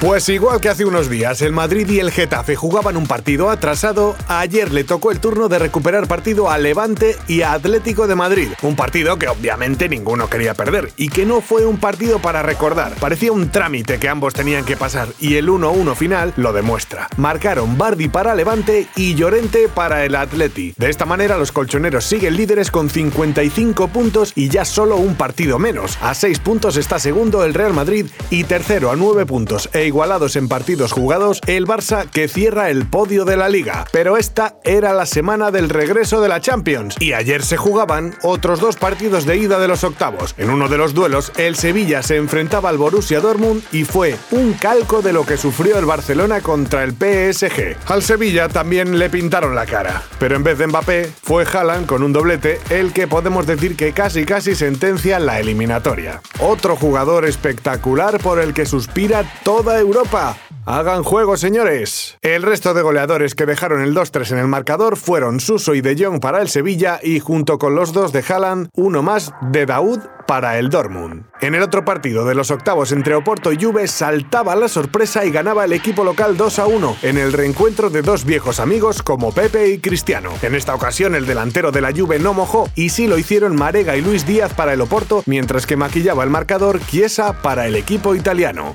Pues igual que hace unos días el Madrid y el Getafe jugaban un partido atrasado, ayer le tocó el turno de recuperar partido a Levante y a Atlético de Madrid. Un partido que obviamente ninguno quería perder y que no fue un partido para recordar. Parecía un trámite que ambos tenían que pasar y el 1-1 final lo demuestra. Marcaron Bardi para Levante y Llorente para el Atleti. De esta manera los colchoneros siguen líderes con 55 puntos y ya solo un partido menos. A 6 puntos está segundo el Real Madrid y tercero a 9 puntos e igualados en partidos jugados el Barça que cierra el podio de la liga. Pero esta era la semana del regreso de la Champions y ayer se jugaban otros dos partidos de ida de los octavos. En uno de los duelos el Sevilla se enfrentaba al Borussia Dortmund y fue un calco de lo que sufrió el Barcelona contra el PSG. Al Sevilla también le pintaron la cara, pero en vez de Mbappé fue Haaland con un doblete el que podemos decir que casi casi sentencia la eliminatoria. Otro jugador espectacular por el que suspira toda Europa. Hagan juego, señores. El resto de goleadores que dejaron el 2-3 en el marcador fueron Suso y De Jong para el Sevilla y junto con los dos de Haaland, uno más de Daud para el Dortmund. En el otro partido de los octavos entre Oporto y Juve saltaba la sorpresa y ganaba el equipo local 2 a 1 en el reencuentro de dos viejos amigos como Pepe y Cristiano. En esta ocasión el delantero de la Juve no mojó y sí lo hicieron Marega y Luis Díaz para el Oporto, mientras que maquillaba el marcador Chiesa para el equipo italiano.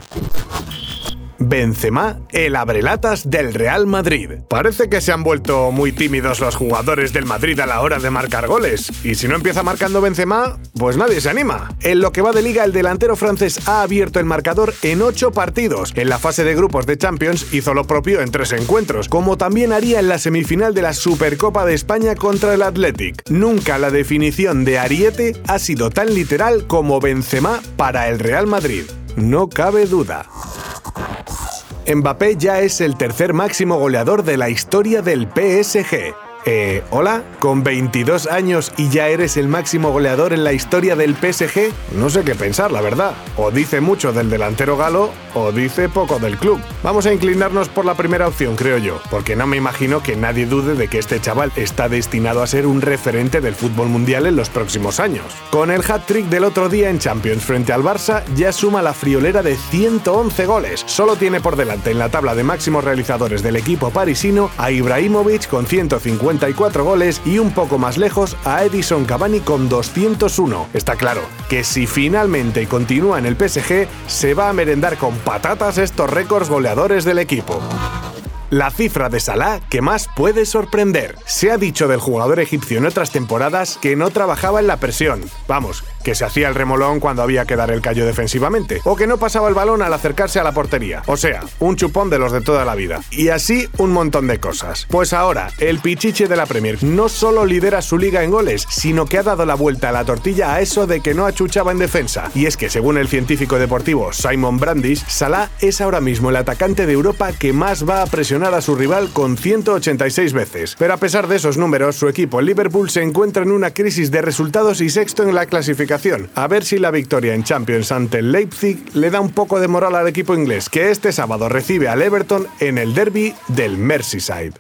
Benzema, el abrelatas del Real Madrid. Parece que se han vuelto muy tímidos los jugadores del Madrid a la hora de marcar goles. Y si no empieza marcando Benzema, pues nadie se anima. En lo que va de liga, el delantero francés ha abierto el marcador en ocho partidos. En la fase de grupos de Champions hizo lo propio en tres encuentros, como también haría en la semifinal de la Supercopa de España contra el Athletic. Nunca la definición de Ariete ha sido tan literal como Benzema para el Real Madrid. No cabe duda. Mbappé ya es el tercer máximo goleador de la historia del PSG. Eh, hola, con 22 años y ya eres el máximo goleador en la historia del PSG, no sé qué pensar, la verdad. O dice mucho del delantero galo o dice poco del club. Vamos a inclinarnos por la primera opción, creo yo, porque no me imagino que nadie dude de que este chaval está destinado a ser un referente del fútbol mundial en los próximos años. Con el hat-trick del otro día en Champions frente al Barça, ya suma la friolera de 111 goles. Solo tiene por delante en la tabla de máximos realizadores del equipo parisino a Ibrahimovic con 150 goles y un poco más lejos a Edison Cavani con 201. Está claro que si finalmente continúa en el PSG, se va a merendar con patatas estos récords goleadores del equipo la cifra de Salah que más puede sorprender. Se ha dicho del jugador egipcio en otras temporadas que no trabajaba en la presión. Vamos, que se hacía el remolón cuando había que dar el callo defensivamente, o que no pasaba el balón al acercarse a la portería. O sea, un chupón de los de toda la vida. Y así un montón de cosas. Pues ahora, el pichiche de la Premier no solo lidera su liga en goles, sino que ha dado la vuelta a la tortilla a eso de que no achuchaba en defensa. Y es que según el científico deportivo Simon Brandis, Salah es ahora mismo el atacante de Europa que más va a presionar a su rival con 186 veces. Pero a pesar de esos números, su equipo, el Liverpool, se encuentra en una crisis de resultados y sexto en la clasificación. A ver si la victoria en Champions ante el Leipzig le da un poco de moral al equipo inglés, que este sábado recibe al Everton en el derby del Merseyside.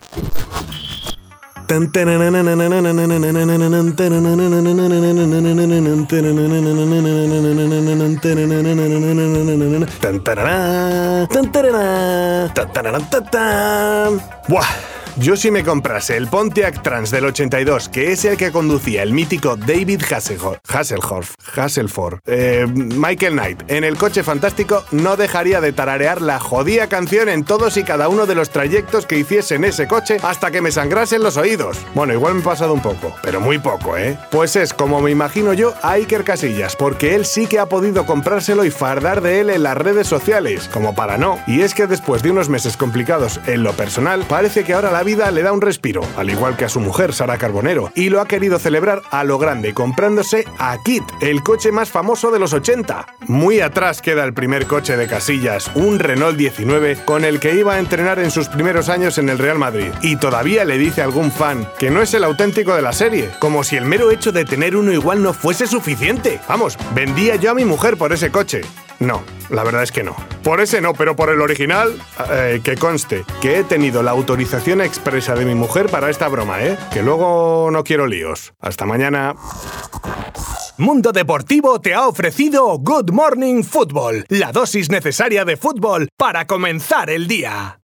Buah. Yo si me comprase el Pontiac Trans del 82, que es el que conducía el mítico David Hasselhoff, Hasselhoff, Hasselford, eh, Michael Knight, en el coche fantástico, no dejaría de tararear la jodida canción en todos y cada uno de los trayectos que hiciese en ese coche hasta que me sangrasen los oídos. Bueno, igual me he pasado un poco, pero muy poco, ¿eh? Pues es como me imagino yo a Iker Casillas, porque él sí que ha podido comprárselo y fardar de él en las redes sociales, como para no. Y es que después de unos meses complicados en lo personal, parece que ahora la vida le da un respiro, al igual que a su mujer Sara Carbonero, y lo ha querido celebrar a lo grande comprándose a Kit, el coche más famoso de los 80. Muy atrás queda el primer coche de Casillas, un Renault 19 con el que iba a entrenar en sus primeros años en el Real Madrid. Y todavía le dice a algún fan que no es el auténtico de la serie, como si el mero hecho de tener uno igual no fuese suficiente. Vamos, vendía yo a mi mujer por ese coche. No, la verdad es que no. Por ese no, pero por el original, eh, que conste que he tenido la autorización expresa de mi mujer para esta broma, ¿eh? Que luego no quiero líos. Hasta mañana. Mundo Deportivo te ha ofrecido Good Morning Football, la dosis necesaria de fútbol para comenzar el día.